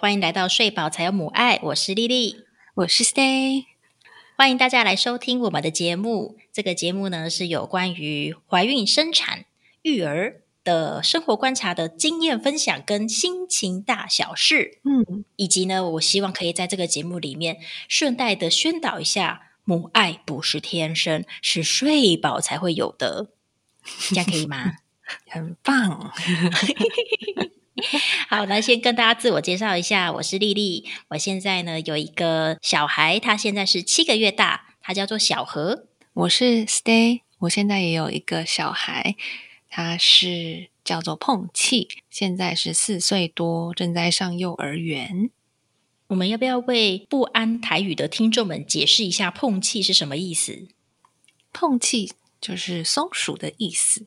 欢迎来到睡饱才有母爱，我是丽丽，我是 Stay，欢迎大家来收听我们的节目。这个节目呢是有关于怀孕、生产、育儿的生活观察的经验分享跟心情大小事，嗯，以及呢，我希望可以在这个节目里面顺带的宣导一下，母爱不是天生，是睡饱才会有的，这样可以吗？很棒。好，那先跟大家自我介绍一下，我是丽丽。我现在呢有一个小孩，他现在是七个月大，他叫做小何。我是 Stay，我现在也有一个小孩，他是叫做碰气，现在是四岁多，正在上幼儿园。我们要不要为不安台语的听众们解释一下“碰气”是什么意思？碰气就是松鼠的意思。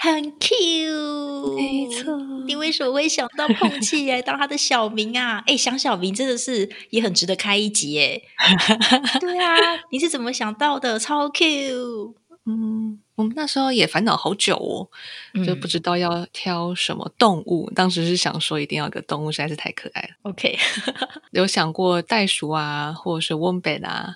很 Q，没错。你为什么会想到碰气来 当他的小名啊？哎，想小名真的是也很值得开一集耶。对啊，你是怎么想到的？超 Q。嗯，我们那时候也烦恼好久哦，就不知道要挑什么动物。当时是想说一定要有个动物，实在是太可爱了。OK，有想过袋鼠啊，或者是 wombat 啊，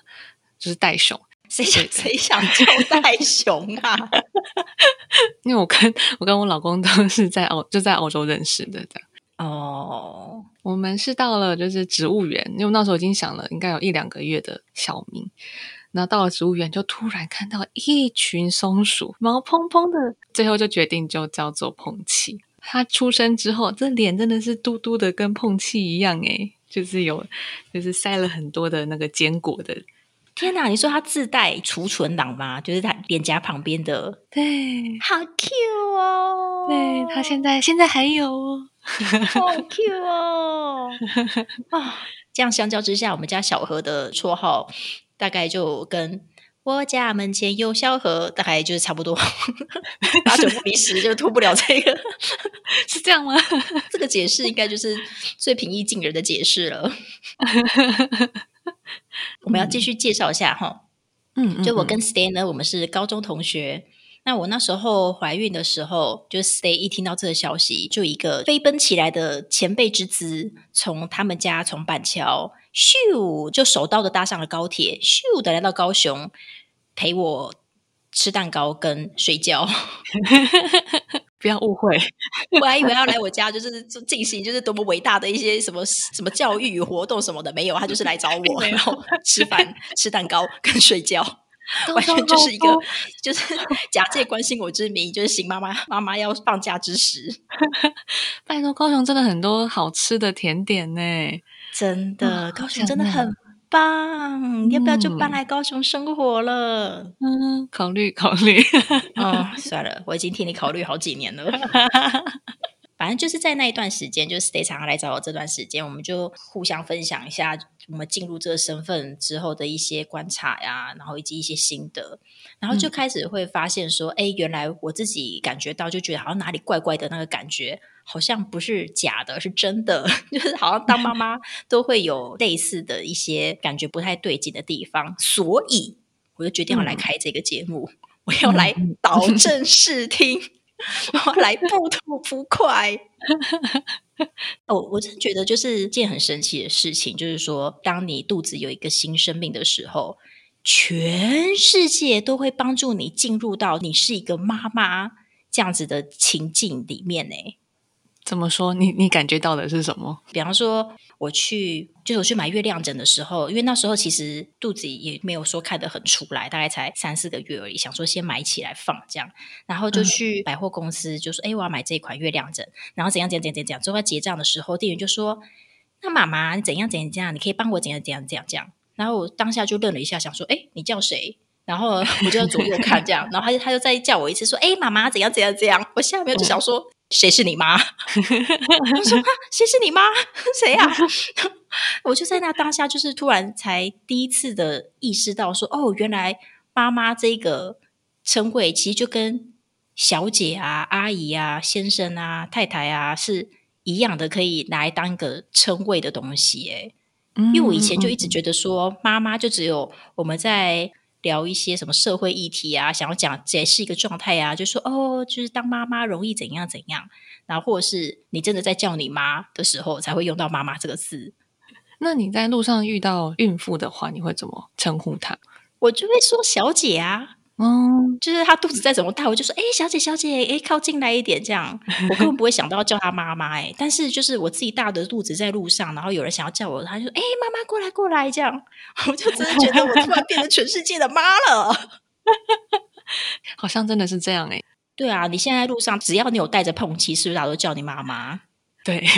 就是袋熊。谁想谁想叫袋熊啊？因为我跟我跟我老公都是在澳就在澳洲认识的，这样哦。我们是到了就是植物园，因为那时候已经想了应该有一两个月的小明，然后到了植物园就突然看到一群松鼠，毛蓬蓬的，最后就决定就叫做碰气。它出生之后，这脸真的是嘟嘟的，跟碰气一样诶就是有就是塞了很多的那个坚果的。天哪！你说它自带储存档吗？就是它脸颊旁边的，对，好 Q 哦！对，它现在现在还有哦，好 Q 哦！啊，这样相较之下，我们家小何的绰号大概就跟我家门前有小河，大概就是差不多，八九不离十，就脱不了这个，是这样吗？这个解释应该就是最平易近人的解释了。我们要继续介绍一下哈，嗯，就我跟 Stay 呢，我们是高中同学。那我那时候怀孕的时候，就 Stay 一听到这个消息，就一个飞奔起来的前辈之姿，从他们家从板桥咻就手刀的搭上了高铁，咻的来到高雄陪我吃蛋糕跟睡觉。不要误会，我还以为要来我家，就是进行就是多么伟大的一些什么什么教育与活动什么的，没有，他就是来找我，然后吃饭、吃蛋糕跟睡觉，完全就是一个就是假借关心我之名，就是行妈妈妈妈要放假之时。拜托，高雄真的很多好吃的甜点呢，真的，高雄真的很。棒，要不要就搬来高雄生活了？嗯，考虑 考虑。哦，算了，我已经替你考虑好几年了。反正就是在那一段时间，就是 Stay 常常来找我这段时间，我们就互相分享一下我们进入这个身份之后的一些观察呀，然后以及一些心得，然后就开始会发现说，哎，原来我自己感觉到，就觉得好像哪里怪怪的那个感觉。好像不是假的，是真的，就是好像当妈妈都会有类似的一些感觉不太对劲的地方，所以我就决定要来开这个节目，我要来导 正视听，我要来不吐不快。哦，我真觉得就是件很神奇的事情，就是说，当你肚子有一个新生命的时候，全世界都会帮助你进入到你是一个妈妈这样子的情境里面呢。怎么说？你你感觉到的是什么？比方说，我去就是我去买月亮枕的时候，因为那时候其实肚子也没有说看得很出来，大概才三四个月而已，想说先买起来放这样，然后就去百货公司就说：“哎，我要买这一款月亮枕。”然后怎样怎样怎样怎样，最后结账的时候，店员就说：“那妈妈，你怎样怎样怎样，你可以帮我怎样怎样怎样这样。”然后我当下就愣了一下，想说：“哎，你叫谁？”然后我就左右看这样，然后他就他就再叫我一次说：“哎，妈妈怎样怎样怎样。”我下面就想说。谁是你妈？我说啊谁是你妈？谁呀？我就在那当下，就是突然才第一次的意识到，说哦，原来妈妈这个称谓，其实就跟小姐啊、阿姨啊、先生啊、太太啊是一样的，可以拿来当一个称谓的东西。哎，因为我以前就一直觉得说，妈妈就只有我们在聊一些什么社会议题啊，想要讲解释一个状态啊，就说哦，就是当妈妈容易怎样怎样，然后或者是你真的在叫你妈的时候，才会用到“妈妈”这个字。那你在路上遇到孕妇的话，你会怎么称呼她？我就会说“小姐”啊。哦，就是他肚子再怎么大，我就说：“哎，小姐，小姐，哎，靠近来一点。”这样，我根本不会想到要叫他妈妈。哎，但是就是我自己大的肚子在路上，然后有人想要叫我，他就说：“哎，妈妈，过来，过来。”这样，我就真的觉得我突然变成全世界的妈了。好像真的是这样哎。对啊，你现在路上只要你有带着碰气，是不是大家都叫你妈妈？对。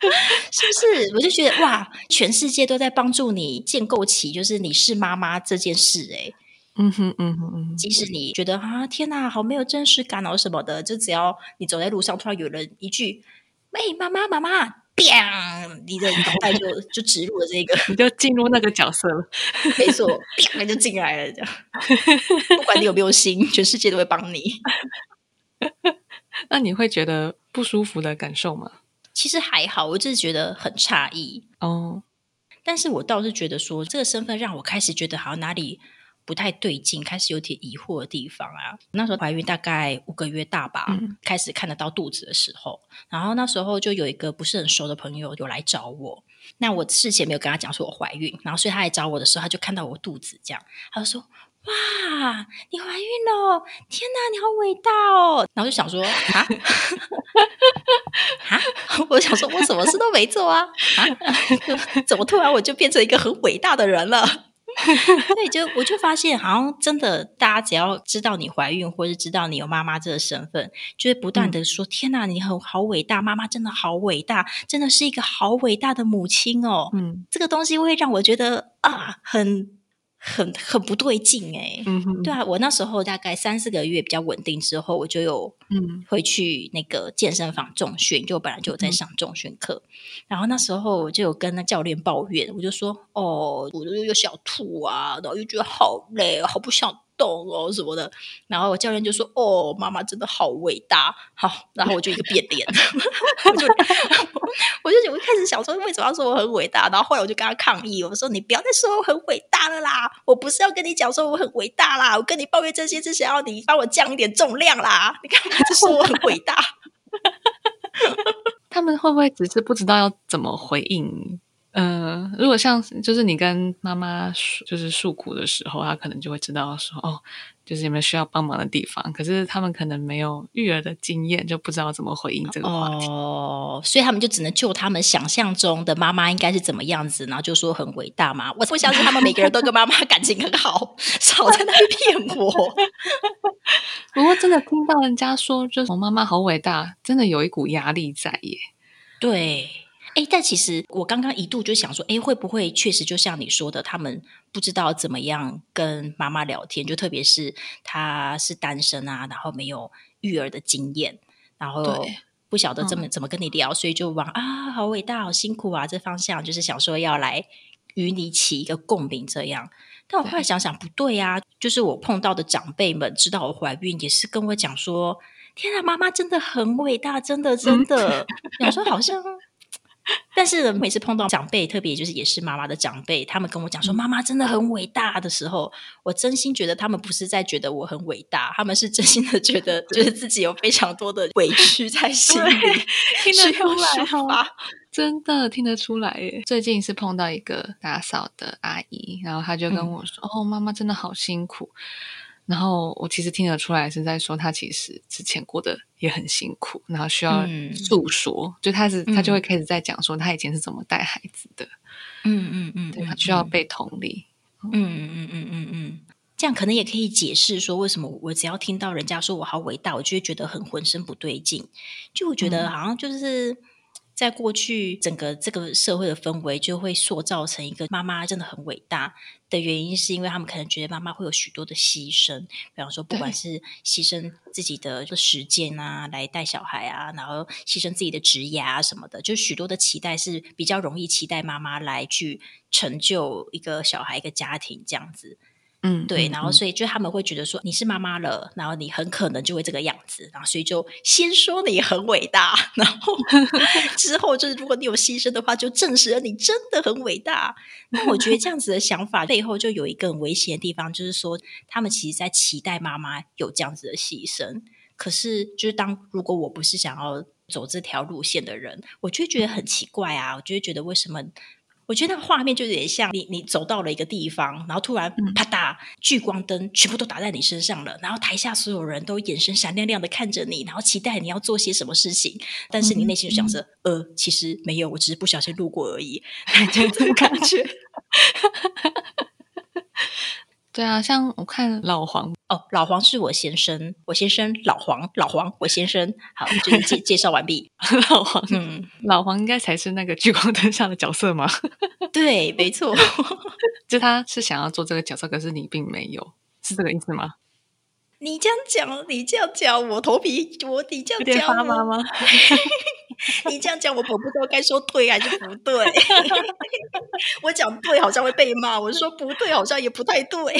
是不是？我就觉得哇，全世界都在帮助你建构起就是你是妈妈这件事。哎，嗯哼，嗯哼，嗯。即使你觉得啊，天哪，好没有真实感哦什么的，就只要你走在路上，突然有人一句“喂，妈妈，妈妈”，砰，你的脑袋就就植入了这个，你就进入那个角色了。没错，砰就进来了。这样，不管你有没有心，全世界都会帮你。那你会觉得不舒服的感受吗？其实还好，我只是觉得很诧异哦。但是我倒是觉得说，这个身份让我开始觉得好像哪里不太对劲，开始有点疑惑的地方啊。那时候怀孕大概五个月大吧，开始看得到肚子的时候，然后那时候就有一个不是很熟的朋友有来找我。那我事前没有跟他讲说我怀孕，然后所以他来找我的时候，他就看到我肚子这样，他就说。哇，你怀孕了！天哪，你好伟大哦！然后就想说啊 啊，我想说我什么事都没做啊啊，怎么突然我就变成一个很伟大的人了？对，就我就发现，好像真的，大家只要知道你怀孕，或是知道你有妈妈这个身份，就会不断的说：天哪，你很好伟大，妈妈真的好伟大，真的是一个好伟大的母亲哦。嗯，这个东西会让我觉得啊，很。很很不对劲哎，对啊，我那时候大概三四个月比较稳定之后，我就有嗯。回去那个健身房重训，就本来就有在上重训课，然后那时候我就有跟那教练抱怨，我就说哦，我就有小吐啊，然后又觉得好累，好不想。动哦什么的，然后教练就说：“哦，妈妈真的好伟大。”好，然后我就一个变脸，我就 我就我一开始想说为什么要说我很伟大，然后后来我就跟他抗议，我说：“你不要再说我很伟大了啦！我不是要跟你讲说我很伟大啦，我跟你抱怨这些是想要你帮我降一点重量啦。你干嘛就说我很伟大？” 他们会不会只是不知道要怎么回应？嗯，如果像就是你跟妈妈就是诉苦的时候，她可能就会知道说哦，就是有没有需要帮忙的地方。可是他们可能没有育儿的经验，就不知道怎么回应这个话题。哦，所以他们就只能就他们想象中的妈妈应该是怎么样子，然后就说很伟大嘛。我不相信他们每个人都跟妈妈感情很好，少在那里骗我。不过真的听到人家说，就是我妈妈好伟大，真的有一股压力在耶。对。哎，但其实我刚刚一度就想说，哎，会不会确实就像你说的，他们不知道怎么样跟妈妈聊天，就特别是他是单身啊，然后没有育儿的经验，然后不晓得怎么怎么跟你聊，所以就往啊，好伟大，好辛苦啊这方向，就是想说要来与你起一个共鸣这样。但我后来想想，不对啊，就是我碰到的长辈们知道我怀孕，也是跟我讲说，天啊，妈妈真的很伟大，真的真的，想说好像。但是每次碰到长辈，特别就是也是妈妈的长辈，他们跟我讲说妈妈真的很伟大的时候，我真心觉得他们不是在觉得我很伟大，他们是真心的觉得就是自己有非常多的委屈在心里，听得出来真的听得出来耶。最近是碰到一个打扫的阿姨，然后她就跟我说：“哦，妈妈真的好辛苦。”然后我其实听得出来是在说他其实之前过得也很辛苦，然后需要诉说，就他是他就会开始在讲说他以前是怎么带孩子的，嗯嗯嗯，对他需要被同理，嗯嗯嗯嗯嗯，这样可能也可以解释说为什么我只要听到人家说我好伟大，我就会觉得很浑身不对劲，就我觉得好像就是。在过去，整个这个社会的氛围就会塑造成一个妈妈真的很伟大的原因，是因为他们可能觉得妈妈会有许多的牺牲，比方说，不管是牺牲自己的时间啊，来带小孩啊，然后牺牲自己的职业啊什么的，就许多的期待是比较容易期待妈妈来去成就一个小孩、一个家庭这样子。嗯，对，嗯然后所以就他们会觉得说你是妈妈了，然后你很可能就会这个样子，然后所以就先说你很伟大，然后 之后就是如果你有牺牲的话，就证实了你真的很伟大。那我觉得这样子的想法背后就有一个很危险的地方，就是说他们其实在期待妈妈有这样子的牺牲，可是就是当如果我不是想要走这条路线的人，我就会觉得很奇怪啊，我就会觉得为什么。我觉得那个画面就有点像你，你走到了一个地方，然后突然嗯。啪嗒，聚光灯全部都打在你身上了，然后台下所有人都眼神闪亮亮的看着你，然后期待你要做些什么事情，但是你内心就想着，呃，其实没有，我只是不小心路过而已，就这种感觉。对啊，像我看老黄，哦，老黄是我先生，我先生老黄，老黄我先生，好，就是介介绍完毕。老黄，嗯，老黄应该才是那个聚光灯下的角色吗？对，没错。就他是想要做这个角色，可是你并没有，是这个意思吗？你这样讲，你这样讲，我头皮，我你这样讲，发麻吗？你这样讲，我我不知道该说对还是不对。我讲对好像会被骂，我说不对好像也不太对。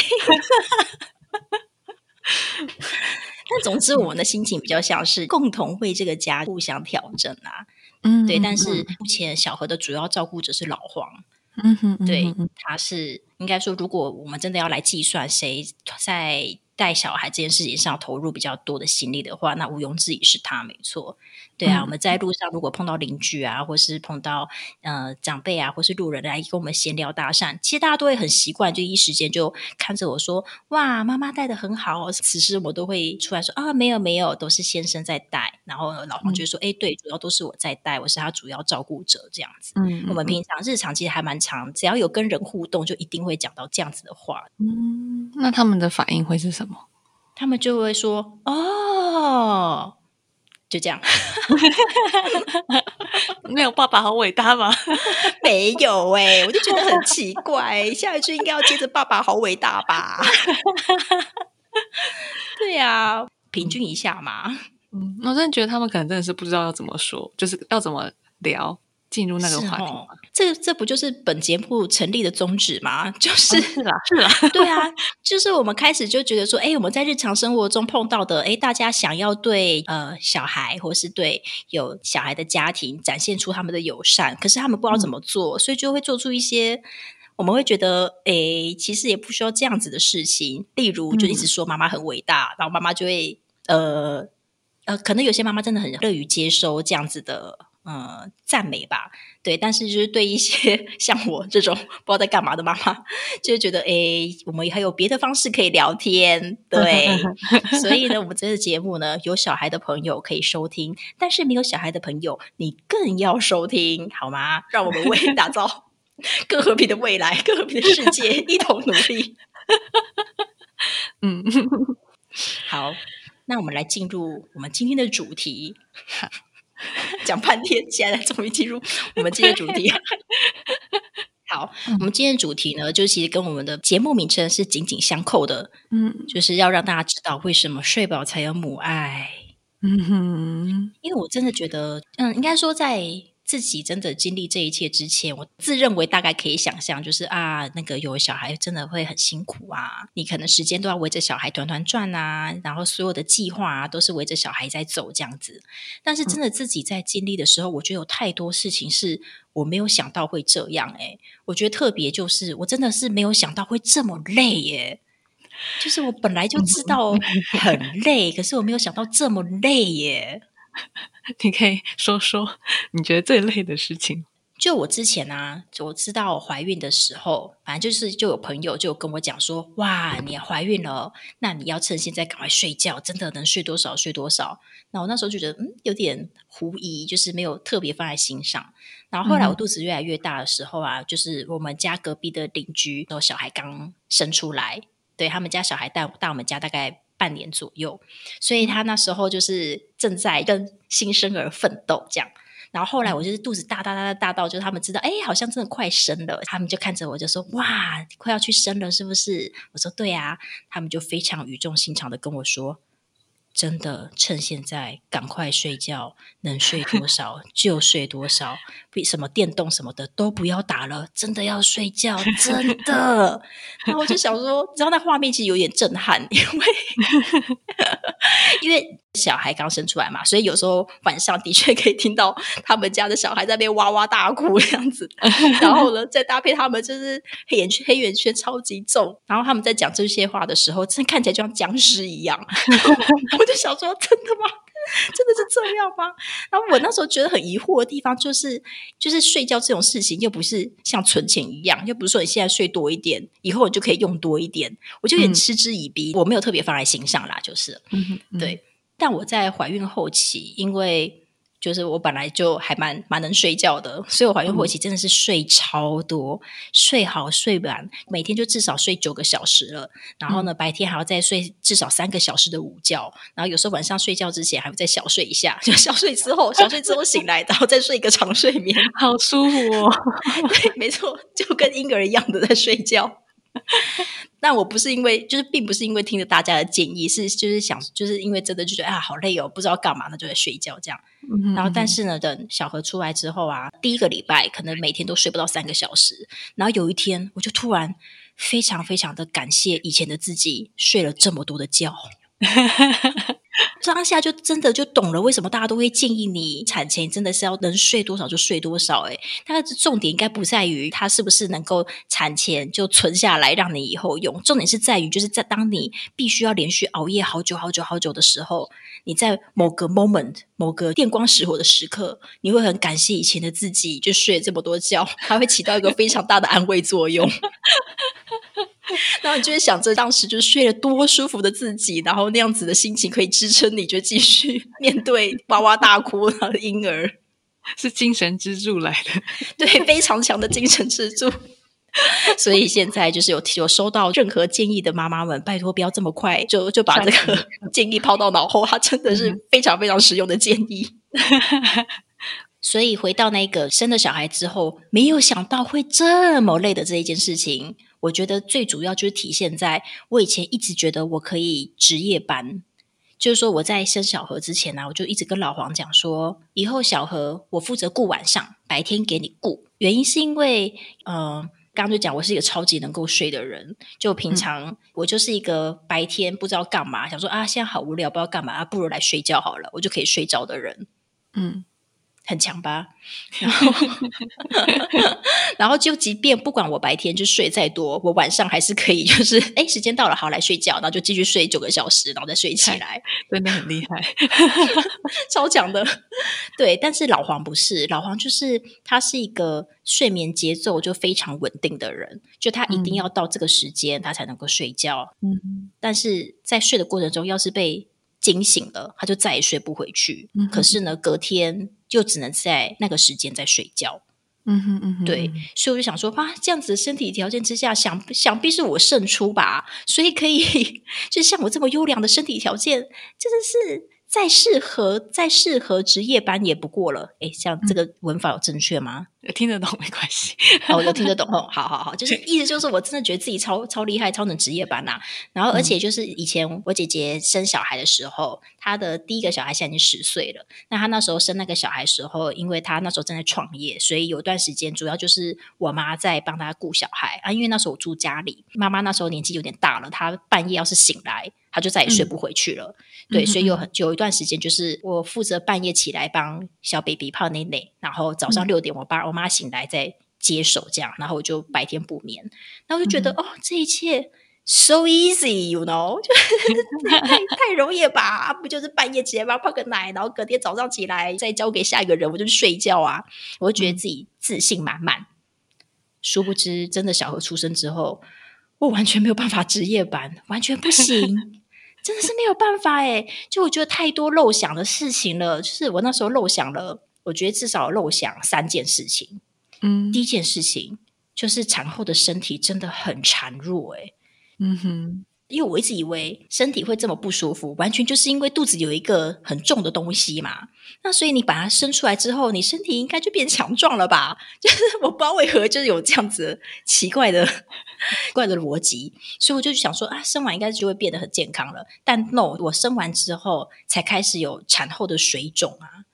但总之，我们的心情比较像是共同为这个家互相调整啊。嗯对，但是目前小何的主要照顾者是老黄，嗯哼，嗯对他是应该说，如果我们真的要来计算谁在带小孩这件事情上投入比较多的心力的话，那毋庸置疑是他，没错。对啊，嗯我们在路上如果碰到邻居啊，或是碰到呃长辈啊，或是路人来跟我们闲聊搭讪，其实大家都会很习惯，就一时间就看着我说：“哇，妈妈带的很好哦。”此时我都会出来说：“啊，没有没有，都是先生在带。”然后老黄就说：“哎、对，主要都是我在带，我是他主要照顾者。”这样子。嗯，我们平常日常其实还蛮长，只要有跟人互动，就一定会讲到这样子的话。嗯，那他们的反应会是什么？他们就会说：“哦，就这样。没有爸爸好伟大吗？” 没有哎、我就觉得很奇怪、下一句应该要接着“爸爸好伟大”吧？对呀、平均一下嘛。嗯，我真的觉得他们可能真的是不知道要怎么说，就是要怎么聊进入那个是话题哦。这这不就是本节目成立的宗旨吗？就是是啦，是啦，对啊，就是我们开始就觉得说，哎，我们在日常生活中碰到的，哎，大家想要对呃小孩或是对有小孩的家庭展现出他们的友善，可是他们不知道怎么做，所以就会做出一些。我们会觉得，诶，其实也不需要这样子的事情。例如，就一直说妈妈很伟大，然后妈妈就会，呃呃，可能有些妈妈真的很乐于接收这样子的，呃，赞美吧。对，但是就是对一些 像我这种不知道在干嘛的妈妈，就会觉得，诶，我们还有别的方式可以聊天。对，所以呢，我们这个节目呢，有小孩的朋友可以收听，但是没有小孩的朋友，你更要收听，好吗？让我们为打造 更和平的未来、更和平的世界一同努力。嗯，好，那我们来进入我们今天的主题。讲半天，现在终于进入 我们今天主题。好，我们今天主题呢，就其实跟我们的节目名称是紧紧相扣的，嗯就是要让大家知道为什么睡饱才有母爱。嗯哼，因为我真的觉得，嗯，应该说在自己真的经历这一切之前，我自认为大概可以想象，就是啊，那个有小孩真的会很辛苦啊，你可能时间都要围着小孩团团转啊，然后所有的计划啊都是围着小孩在走这样子。但是真的自己在经历的时候，我觉得有太多事情是我没有想到会这样、欸。我觉得特别就是我真的是没有想到会这么累耶、就是我本来就知道 很累，可是我没有想到这么累耶。你可以说说你觉得最累的事情。就我之前啊，我知道我怀孕的时候，反正就是就有朋友就跟我讲说，哇，你怀孕了，那你要趁现在赶快睡觉，真的能睡多少睡多少。那我那时候就觉得，嗯，有点狐疑，就是没有特别放在心上。然后后来我肚子越来越大的时候啊，就是我们家隔壁的邻居，有小孩刚生出来，对他们家小孩大大我们家大概半年左右，所以他那时候就是正在跟新生儿奋斗这样。然后后来我就是肚子大大大大大到，就是他们知道，哎，好像真的快生了，他们就看着我就说，哇，快要去生了是不是？我说对啊，他们就非常语重心长的跟我说，真的趁现在赶快睡觉，能睡多少 就睡多少，比什么电动什么的都不要打了，真的要睡觉，真的。然后我就想说，你知道那画面其实有点震撼，因为因为小孩刚生出来嘛，所以有时候晚上的确可以听到他们家的小孩在那边哇哇大哭这样子。然后呢，再搭配他们就是黑眼圈黑眼圈超级重，然后他们在讲这些话的时候，真的看起来就像僵尸一样。我就想说，真的吗？真的是这样吗？然后我那时候觉得很疑惑的地方，就是就是睡觉这种事情，又不是像存钱一样，又不是说你现在睡多一点，以后我就可以用多一点，我就有点嗤之以鼻。我没有特别放在心上啦，就是对。但我在怀孕后期，因为就是我本来就还蛮蛮能睡觉的，所以我怀孕后期真的是睡超多，睡好睡满，每天就至少睡九个小时了。然后呢，白天还要再睡至少三个小时的午觉。然后有时候晚上睡觉之前还会再小睡一下，就小睡之后，小睡之后醒来，然后再睡一个长睡眠，好舒服哦。对，没错，就跟婴儿一样的在睡觉。但我不是因为，就是并不是因为听着大家的建议，是就是想，就是因为真的就觉得啊，好累哦，不知道干嘛，那就在睡觉这样。然后，但是呢，等小何出来之后啊，第一个礼拜可能每天都睡不到三个小时。然后有一天，我就突然非常非常的感谢以前的自己，睡了这么多的觉。当下就真的就懂了，为什么大家都会建议你产前真的是要能睡多少就睡多少？哎，它的重点应该不在于它是不是能够产前就存下来让你以后用，重点是在于就是在当你必须要连续熬夜好久好久好久的时候，你在某个 moment 某个电光石火的时刻，你会很感谢以前的自己，就睡了这么多觉，它会起到一个非常大的安慰作用。然后你就会想着当时就是睡了多舒服的自己，然后那样子的心情可以支撑你，就继续 面对哇哇大哭的婴儿，是精神支柱来的，对，非常强的精神支柱。所以现在就是有有收到任何建议的妈妈们，拜托不要这么快就就把这个 建议抛到脑后，它真的是非常非常实用的建议。所以回到那个生了小孩之后，没有想到会这么累的这一件事情。我觉得最主要就是体现在我以前一直觉得我可以值夜班，就是说我在生小何之前呢，我就一直跟老黄讲说，以后小何我负责顾晚上，白天给你顾。原因是因为，呃，刚刚就讲我是一个超级能够睡的人，就平常我就是一个白天不知道干嘛，想说啊现在好无聊，不知道干嘛，不如来睡觉好了，我就可以睡着的人。嗯。很强吧，然后 然后就即便不管我白天就睡再多，我晚上还是可以，就是哎，时间到了，好来睡觉，然后就继续睡九个小时，然后再睡起来，真的很厉害，超强的。对，但是老黄不是，老黄就是他是一个睡眠节奏就非常稳定的人，就他一定要到这个时间他才能够睡觉。嗯，但是在睡的过程中，要是被惊醒了，他就再也睡不回去。嗯可是呢，隔天。就只能在那个时间在睡觉，嗯哼嗯哼，对，所以我就想说，哇，这样子的身体条件之下，想想必是我胜出吧，所以可以，就像我这么优良的身体条件，真的是。再适合再适合值夜班也不过了，哎，像这个文法有正确吗？听得懂没关系，哦，有听得懂哦，好好好，就是意思就是我真的觉得自己超超厉害，超能值夜班呐。然后而且就是以前我姐姐生小孩的时候，她的第一个小孩现在已经十岁了。那她那时候生那个小孩时候，因为她那时候正在创业，所以有一段时间主要就是我妈在帮她顾小孩啊。因为那时候我住家里，妈妈那时候年纪有点大了，她半夜要是醒来。他就再也睡不回去了，对，所以有很有一段时间，就是我负责半夜起来帮小 baby 泡奶奶，然后早上六点我爸我妈醒来再接手这样，然后我就白天不眠，然后就觉得哦，这一切 so easy，you know，就 太太容易吧？不就是半夜起来帮泡个奶，然后隔天早上起来再交给下一个人，我就去睡觉啊？我就觉得自己自信满满。殊不知，真的小何出生之后，我完全没有办法值夜班，完全不行。真的是没有办法哎，就我觉得太多漏想的事情了。就是我那时候漏想了，我觉得至少漏想三件事情。嗯，第一件事情就是产后的身体真的很孱弱哎。嗯哼，因为我一直以为身体会这么不舒服，完全就是因为肚子有一个很重的东西嘛。那所以你把它生出来之后，你身体应该就变强壮了吧？就是我不知道为何就是有这样子奇怪的 怪的逻辑，所以我就想说啊，生完应该就会变得很健康了。但 no，我生完之后才开始有产后的水肿啊。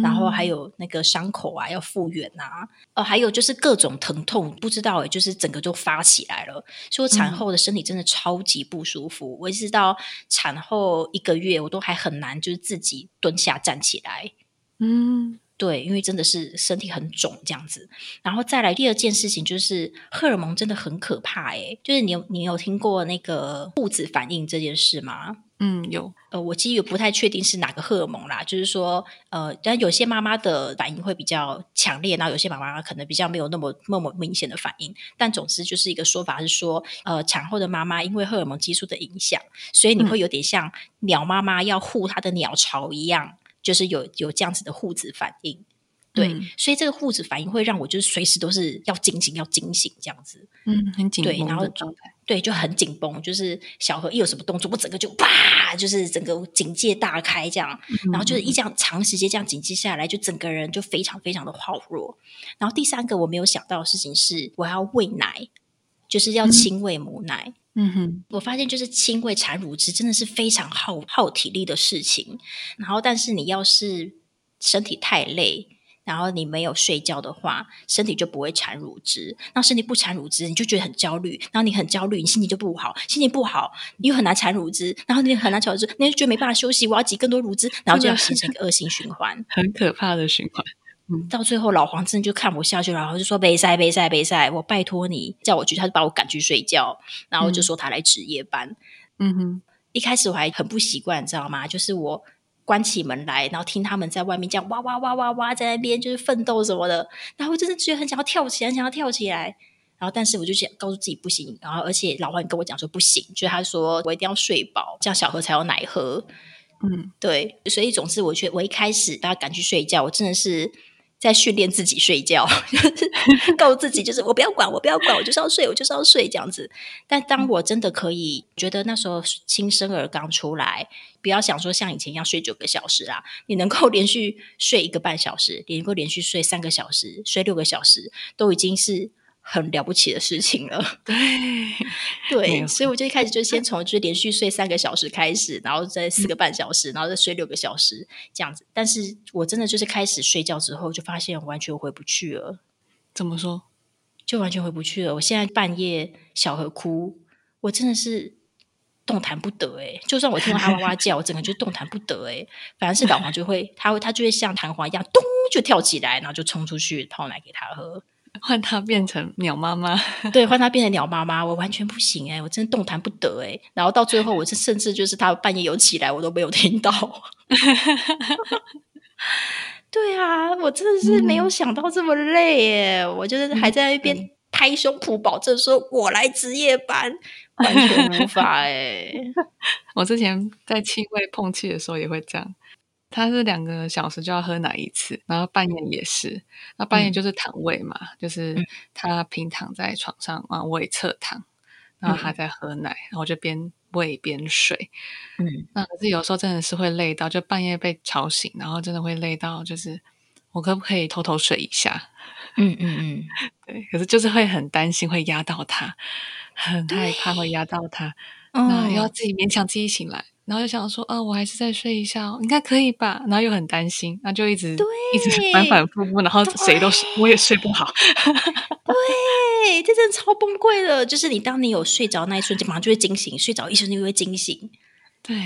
然后还有那个伤口啊，要复原啊，哦，还有就是各种疼痛，不知道哎，就是整个就发起来了。所以产后的身体真的超级不舒服，我一直到产后一个月，我都还很难就是自己蹲下站起来。嗯，对，因为真的是身体很肿这样子。然后再来第二件事情就是荷尔蒙真的很可怕哎，就是你有你有听过那个护子反应这件事吗？嗯，有，呃，我其实也不太确定是哪个荷尔蒙啦，就是说，呃，但有些妈妈的反应会比较强烈，然后有些妈妈可能比较没有那么那么明显的反应。但总之就是一个说法是说，呃，产后的妈妈因为荷尔蒙激素的影响，所以你会有点像鸟妈妈要护她的鸟巢一样，就是有有这样子的护子反应。对，所以这个护子反应会让我就是随时都是要惊醒，要惊醒这样子。嗯，很紧绷的状态。对，就很紧绷，就是小何一有什么动作，我整个就啪，就是整个警戒大开这样，然后就是一这样长时间这样警戒下来，就整个人就非常非常的耗弱。然后第三个我没有想到的事情是，我要喂奶，就是要亲喂母奶。嗯哼，我发现就是亲喂产乳汁真的是非常耗耗体力的事情。然后，但是你要是身体太累。然后你没有睡觉的话，身体就不会产乳汁。那身体不产乳汁，你就觉得很焦虑。然后你很焦虑，你心情就不好，心情不好，你又很难产乳汁。然后你很难产乳汁，你就觉得没办法休息，我要挤更多乳汁，然后就要形成一个恶性循环，很可怕的循环。嗯，到最后老黄真的就看不下去了，然后就说：“别塞，别塞，别塞，我拜托你叫我去。”他就把我赶去睡觉，然后就说他来值夜班。嗯哼，一开始我还很不习惯，你知道吗？就是我。关起门来，然后听他们在外面这样哇哇哇哇哇，在那边就是奋斗什么的，然后我真的觉得很想要跳起来，想要跳起来。然后，但是我就想告诉自己不行。然后，而且老黄跟我讲说不行，就是他说我一定要睡饱，这样小何才有奶喝。嗯，对。所以，总之，我觉得我一开始把他赶去睡觉，我真的是。在训练自己睡觉，告诉自己就是我不要管，我不要管，我就是要睡，我就是要睡这样子。但当我真的可以觉得那时候新生儿刚出来，不要想说像以前一样睡九个小时啊，你能够连续睡一个半小时，能够连续睡三个小时，睡六个小时，都已经是。很了不起的事情了，对 对，所以我就一开始就先 从就是连续睡三个小时开始，然后再四个半小时，然后再睡六个小时这样子。但是我真的就是开始睡觉之后，就发现完全回不去了。怎么说？就完全回不去了。我现在半夜小河哭，我真的是动弹不得哎。就算我听到他哇哇叫，我整个就动弹不得哎。反而是老黄就会，他会他就会像弹簧一样，咚就跳起来，然后就冲出去泡奶给他喝。换他变成鸟妈妈，对，换他变成鸟妈妈，我完全不行哎，我真的动弹不得哎。然后到最后，我是甚至就是他半夜有起来，我都没有听到。对啊，我真的是没有想到这么累耶！我就是还在那边拍胸脯保证说，我来值夜班，完全无法哎。我之前在轻微碰气的时候也会这样。他是两个小时就要喝奶一次，然后半夜也是。那半夜就是躺位嘛，就是他平躺在床上啊，我也侧躺，然后他在喝奶，然后就边喂边睡。嗯，那可是有时候真的是会累到，就半夜被吵醒，然后真的会累到，就是我可不可以偷偷睡一下？嗯嗯嗯，对。可是就是会很担心会压到他，很害怕会压到他，那要自己勉强自己醒来。然后就想说，啊，我还是再睡一下，应该可以吧？然后又很担心，然后就一直一直反反复复，然后谁都是我也睡不好。对，这真的超崩溃的。就是你当你有睡着那一瞬间，马上就会惊醒；睡着一瞬间就会惊醒。对，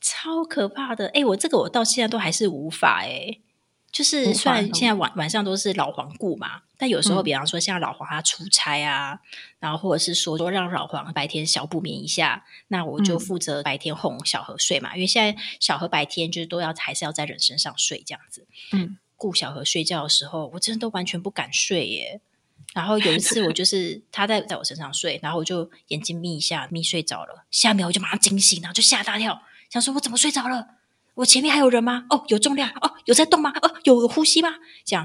超可怕的。哎，我这个我到现在都还是无法哎。就是虽然现在晚晚上都是老黄顾嘛，但有时候比方说像老黄他出差啊，然后或者是说说让老黄白天小补眠一下，那我就负责白天哄小何睡嘛。因为现在小何白天就是都要还是要在人身上睡这样子。嗯，顾小何睡觉的时候，我真的都完全不敢睡耶。然后有一次我就是他在在我身上睡，然后我就眼睛眯一下，眯睡着了，下一秒我就马上惊醒，然后就吓大跳，想说我怎么睡着了。我前面还有人吗？哦，有重量哦，有在动吗？哦，有有呼吸吗？这样，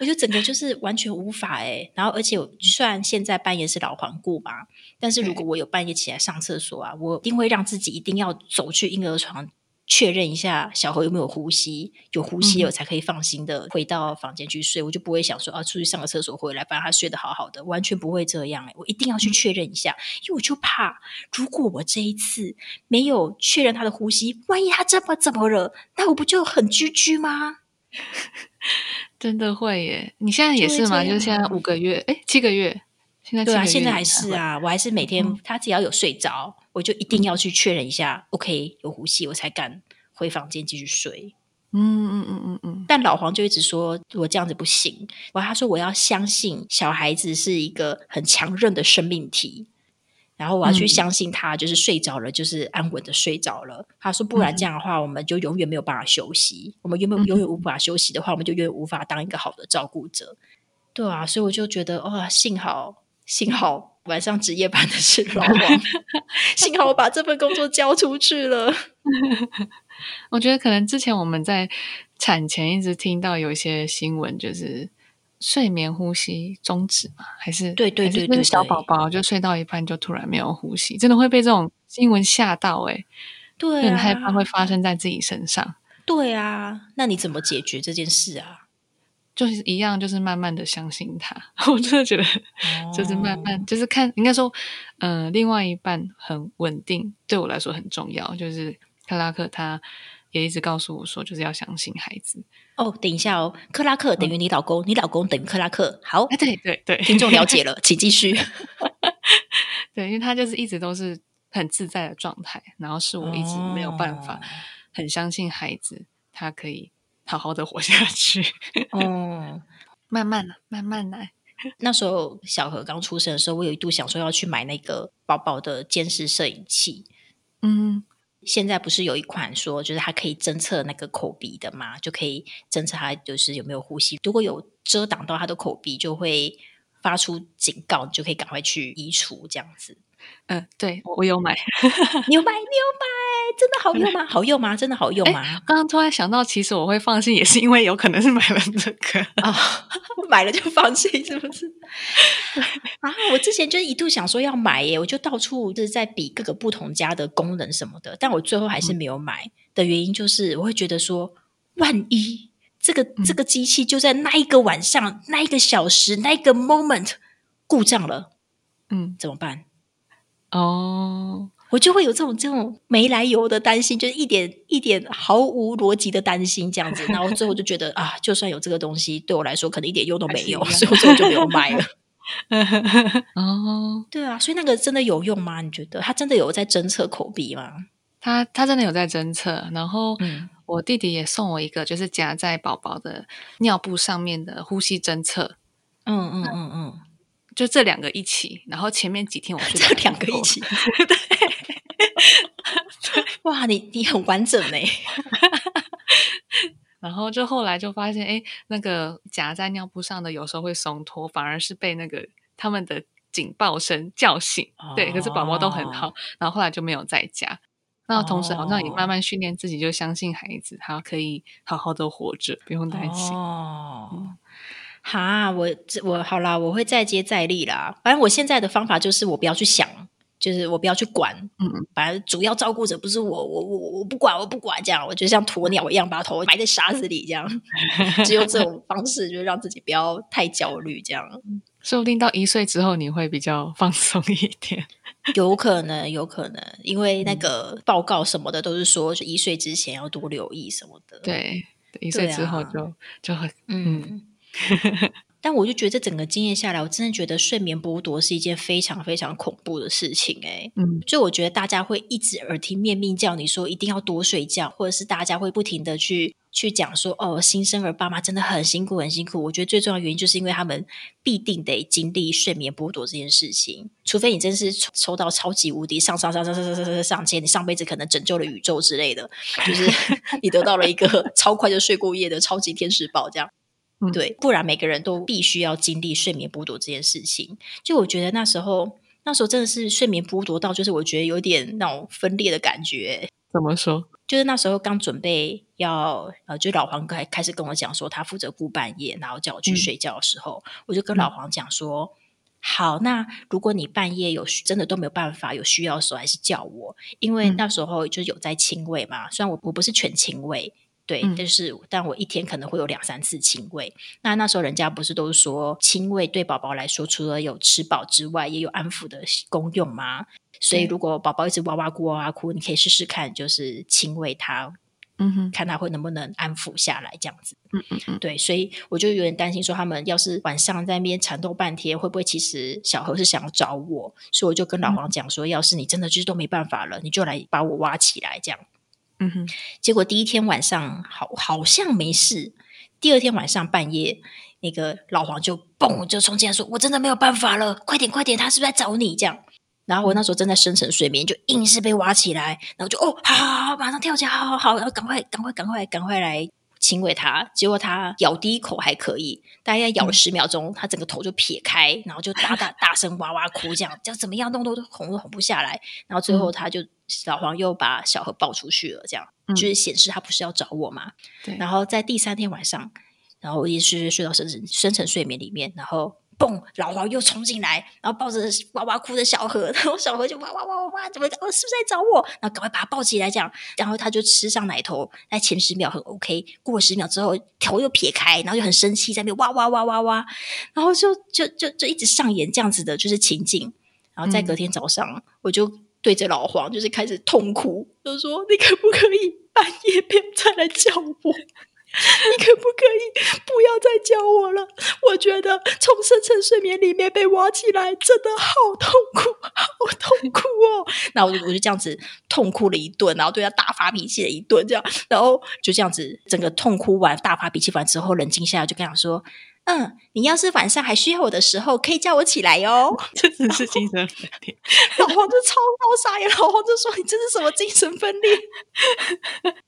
我就整个就是完全无法哎。然后，而且虽然现在半夜是老环顾嘛，但是如果我有半夜起来上厕所啊，我一定会让自己一定要走去婴儿床。确认一下小何有没有呼吸，有呼吸了才可以放心的回到房间去睡。我就不会想说啊，出去上个厕所回来，不然他睡得好好的，完全不会这样。哎，我一定要去确认一下，因为我就怕，如果我这一次没有确认他的呼吸，万一他这么怎么了，那我不就很居居吗？真的会耶！你现在也是吗？就是现在五个月，哎，七个月，现在对啊，现在还是啊，我还是每天他只要有睡着。我就一定要去确认一下，OK 有呼吸，我才敢回房间继续睡。嗯嗯嗯嗯嗯。但老黄就一直说我这样子不行，我他说我要相信小孩子是一个很强韧的生命体，然后我要去相信他，就是睡着了就是安稳的睡着了。他说不然这样的话，我们就永远没有办法休息。我们永远永远无法休息的话，我们就永远无法当一个好的照顾者。对啊，所以我就觉得哇，幸好幸好。晚上值夜班的是老王，幸好我把这份工作交出去了。我觉得可能之前我们在产前一直听到有一些新闻，就是睡眠呼吸终止嘛，还是对对对对，小宝宝就睡到一半就突然没有呼吸，真的会被这种新闻吓到哎，对，很害怕会发生在自己身上。对啊，那你怎么解决这件事啊？就是一样，就是慢慢的相信他。我真的觉得，就是慢慢，就是看，应该说，嗯，另外一半很稳定，对我来说很重要。就是克拉克，他也一直告诉我说，就是要相信孩子。哦，等一下哦，克拉克等于你老公，你老公等于克拉克。好，对对对，听众了解 了，请继续。对，因为他就是一直都是很自在的状态，然后是我一直没有办法很相信孩子，他可以。好好的活下去 哦，慢慢来，慢慢来。那时候小何刚出生的时候，我有一度想说要去买那个宝宝的监视摄影器。嗯，现在不是有一款说，就是它可以侦测那个口鼻的嘛，就可以侦测它就是有没有呼吸。如果有遮挡到他的口鼻，就会发出警告，你就可以赶快去移除这样子。嗯，对我有买，你有买，你有买。真的好用吗？好用吗？真的好用吗？刚刚突然想到，其实我会放心，也是因为有可能是买了这个啊，买了就放心，是不是？啊，我之前就一度想说要买耶，我就到处就是在比各个不同家的功能什么的，但我最后还是没有买的原因就是，我会觉得说，万一这个这个机器就在那一个晚上、那一个小时、那一个 moment 故障了，嗯，怎么办？哦。我就会有这种这种没来由的担心，就是一点一点毫无逻辑的担心这样子，然后最后就觉得啊，就算有这个东西，对我来说可能一点用都没有，所以我最后就没有买了。哦，对啊，所以那个真的有用吗？你觉得它真的有在侦测口鼻吗？它它真的有在侦测，然后我弟弟也送我一个，就是夹在宝宝的尿布上面的呼吸侦测。嗯嗯嗯嗯，就这两个一起，然后前面几天我是 这两个一起，对。哇，你你很完整呢。然后就后来就发现，哎，那个夹在尿布上的有时候会松脱，反而是被那个他们的警报声叫醒。对，可是宝宝都很好，然后后来就没有再夹。那同时好像也慢慢训练自己，就相信孩子他可以好好的活着，不用担心。哦，哈，我我好啦，我会再接再厉啦。反正我现在的方法就是我不要去想。就是我不要去管，嗯，反正主要照顾者不是我，我我我不管，我不管，这样我就像鸵鸟一样把头埋在沙子里，这样，只有这种方式，就让自己不要太焦虑，这样。说不定到一岁之后你会比较放松一点，有可能，有可能，因为那个报告什么的都是说，就一岁之前要多留意什么的。对，一岁之后就就很嗯。但我就觉得这整个经验下来，我真的觉得睡眠剥夺是一件非常非常恐怖的事情，哎，嗯，所以我觉得大家会一直耳听面命叫你说一定要多睡觉，或者是大家会不停的去去讲说，哦，新生儿爸妈真的很辛苦很辛苦。我觉得最重要的原因就是因为他们必定得经历睡眠剥夺这件事情，除非你真是抽抽到超级无敌上上上上上上上上上千，你上辈子可能拯救了宇宙之类的，就是 你得到了一个 超快就睡过夜的超级天使宝这样。对，不然每个人都必须要经历睡眠剥夺这件事情。就我觉得那时候，那时候真的是睡眠剥夺到，就是我觉得有点那种分裂的感觉。怎么说？就是那时候刚准备要呃，就老黄开开始跟我讲说他负责顾半夜，然后叫我去睡觉的时候，我就跟老黄讲说。好，那如果你半夜有真的都没有办法有需要的时候，还是叫我，因为那时候就有在亲喂嘛。虽然我我不是全亲喂，对，但是但我一天可能会有两三次亲喂。那那时候人家不是都说亲喂对宝宝来说，除了有吃饱之外，也有安抚的功用吗？所以如果宝宝一直哇哇哭哇哇哭，你可以试试看，就是亲喂他。嗯哼，看他会能不能安抚下来，这样子。嗯嗯嗯，对，所以我就有点担心，说他们要是晚上在那边缠斗半天，会不会其实小何是想要找我？所以我就跟老黄讲说，要是你真的就是都没办法了，你就来把我挖起来，这样。嗯哼，结果第一天晚上好好像没事，第二天晚上半夜，那个老黄就嘣就冲进来说：“我真的没有办法了，快点快点，他是不是在找你？”这样。然后我那时候正在深层睡眠，就硬是被挖起来，然后就哦，好好好，马上跳起来，好好好，然后赶快赶快赶快赶快来亲喂他。结果他咬第一口还可以，大概咬了十秒钟，他整个头就撇开，然后就大大大声哇哇哭，这样叫怎么样弄都哄都哄不下来。然后最后他就老黄又把小何抱出去了，这样就是显示他不是要找我嘛。对。然后在第三天晚上，然后我也是睡到深沉深沉睡眠里面，然后。嘣！老黄又冲进来，然后抱着哇哇哭的小何，然后小何就哇哇哇哇哇，怎么？我是不是在找我？然后赶快把他抱起来，这样，然后他就吃上奶头。在前十秒很 OK，过了十秒之后，头又撇开，然后就很生气，在那边哇哇哇哇哇，然后就就就就一直上演这样子的，就是情景。然后在隔天早上，我就对着老黄就是开始痛哭，就说：“你可不可以半夜不要再来叫我？”你可不可以不要再教我了？我觉得从深层睡眠里面被挖起来，真的好痛苦，好痛苦哦！那我就我就这样子痛哭了一顿，然后对他大发脾气了一顿，这样，然后就这样子整个痛哭完、大发脾气完之后，冷静下来，就跟他说。嗯，你要是晚上还需要我的时候，可以叫我起来哟。这真是精神分裂。老黄就超超傻眼，老黄就说：“你这是什么精神分裂？”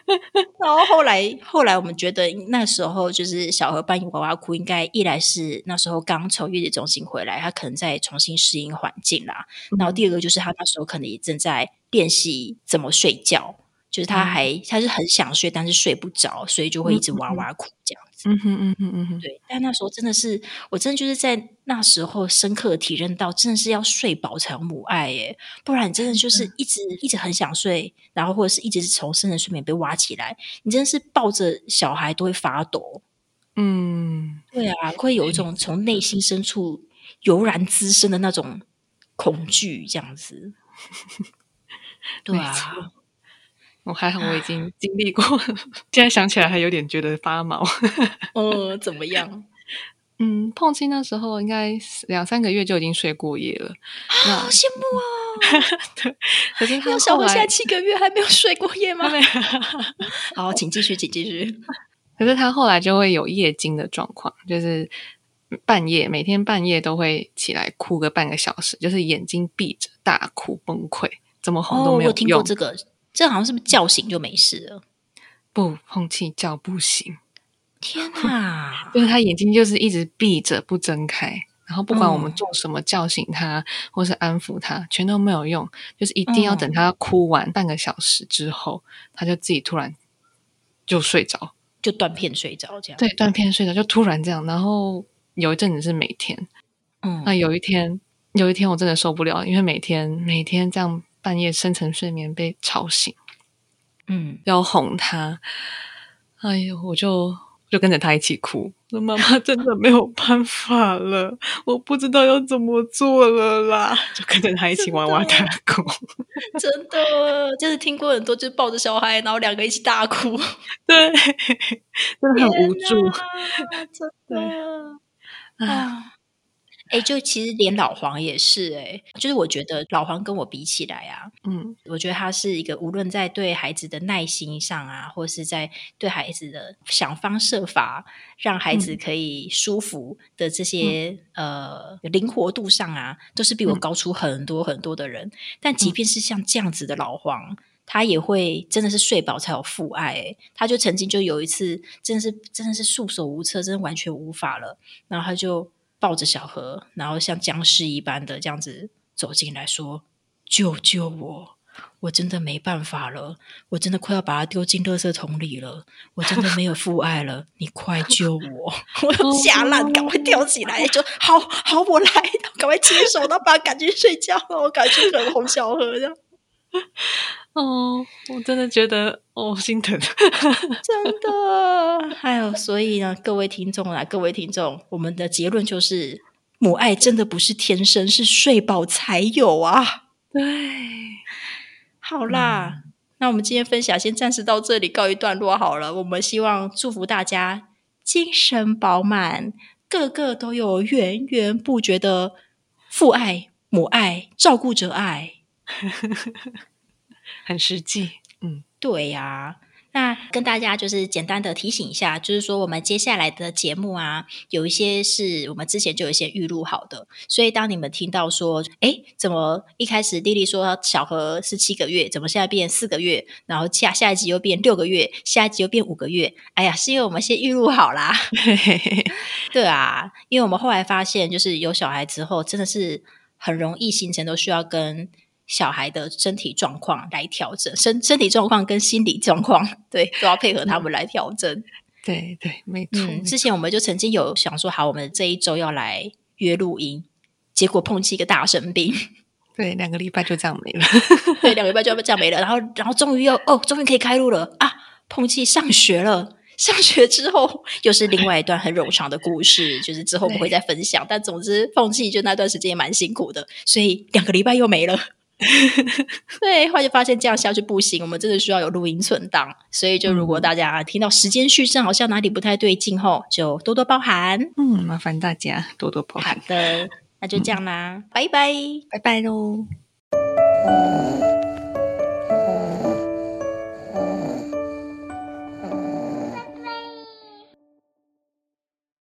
然后后来后来，我们觉得那时候就是小何半夜哇哇哭，应该一来是那时候刚从月子中心回来，他可能在重新适应环境啦。然后第二个就是他那时候可能也正在练习怎么睡觉，就是他还他是很想睡，但是睡不着，所以就会一直哇哇哭这样子。嗯哼嗯哼嗯哼，对，但那时候真的是，我真的就是在那时候深刻的体认到，真的是要睡饱才有母爱耶，不然你真的就是一直一直很想睡，然后或者是一直是从深层睡眠被挖起来，你真的是抱着小孩都会发抖。嗯，对啊，会有一种从内心深处油然滋生的那种恐惧，这样子。对啊。我还好，我已经经历过了，现在想起来还有点觉得发毛。哦，怎么样？嗯，碰亲那时候应该两三个月就已经睡过夜了，好羡慕啊！对，可是他小何现在七个月还没有睡过夜吗？好，请继续，请继续。可是他后来就会有夜惊的状况，就是半夜每天半夜都会起来哭个半个小时，就是眼睛闭着大哭崩溃，怎么哄都没有听过这个。这好像是不是叫醒就没事了？不，碰气叫不醒。天哪！就是他眼睛就是一直闭着不睁开，然后不管我们做什么叫醒他或是安抚他，全都没有用。就是一定要等他哭完半个小时之后，他就自己突然就睡着，就断片睡着这样。对，断片睡着就突然这样。然后有一阵子是每天，嗯，那有一天有一天我真的受不了，因为每天每天这样。半夜深层睡眠被吵醒，嗯，要哄他，哎呦，我就就跟着他一起哭，说妈妈真的没有办法了，我不知道要怎么做了啦，就跟着他一起哇哇大哭，真的，就是听过很多，就是抱着小孩，然后两个一起大哭，对，真的很无助，真的。啊。哎，就其实连老黄也是哎，就是我觉得老黄跟我比起来啊，嗯，我觉得他是一个无论在对孩子的耐心上啊，或是在对孩子的想方设法让孩子可以舒服的这些呃灵活度上啊，都是比我高出很多很多的人。但即便是像这样子的老黄，他也会真的是睡饱才有父爱。他就曾经就有一次，真的是真的是束手无策，真的完全无法了，然后他就。抱着小何，然后像僵尸一般的这样子走进来说：“救救我！我真的没办法了，我真的快要把它丢进垃圾桶里了，我真的没有父爱了，你快救我！我要吓烂，赶快跳起来，就好好，我来，赶快接手，然后把他赶去睡觉，我赶去哄小何这样。哦，我真的觉得哦心疼，真的。还有，所以呢，各位听众啊，各位听众，我们的结论就是，母爱真的不是天生，是睡饱才有啊。对，好啦，那我们今天分享先暂时到这里告一段落好了。我们希望祝福大家精神饱满，个个都有源源不绝的父爱、母爱、照顾者爱。很实际，嗯，对呀。那跟大家就是简单的提醒一下，就是说我们接下来的节目啊，有一些是我们之前就有一些预录好的，所以当你们听到说，哎，怎么一开始丽丽说小何是七个月，怎么现在变四个月，然后下下一集又变六个月，下一集又变五个月？哎呀，是因为我们先预录好啦。对啊，因为我们后来发现，就是有小孩之后，真的是很容易行程都需要跟。小孩的身体状况来调整身身体状况跟心理状况，对都要配合他们来调整。对对，没错。之前我们就曾经有想说，好，我们这一周要来约录音，结果碰见一个大生病，对，两个礼拜就这样没了。对，两个礼拜就这样没了。然后，然后终于又哦，终于可以开录了啊！碰气上学了，上学之后又是另外一段很冗长的故事，就是之后我们会再分享。但总之，碰气就那段时间也蛮辛苦的，所以两个礼拜又没了。对，后来就发现这样下去不行，我们真的需要有录音存档。所以，就如果大家听到时间序正好像哪里不太对劲后，就多多包涵。嗯，麻烦大家多多包涵。好的，那就这样啦，拜拜，拜拜喽。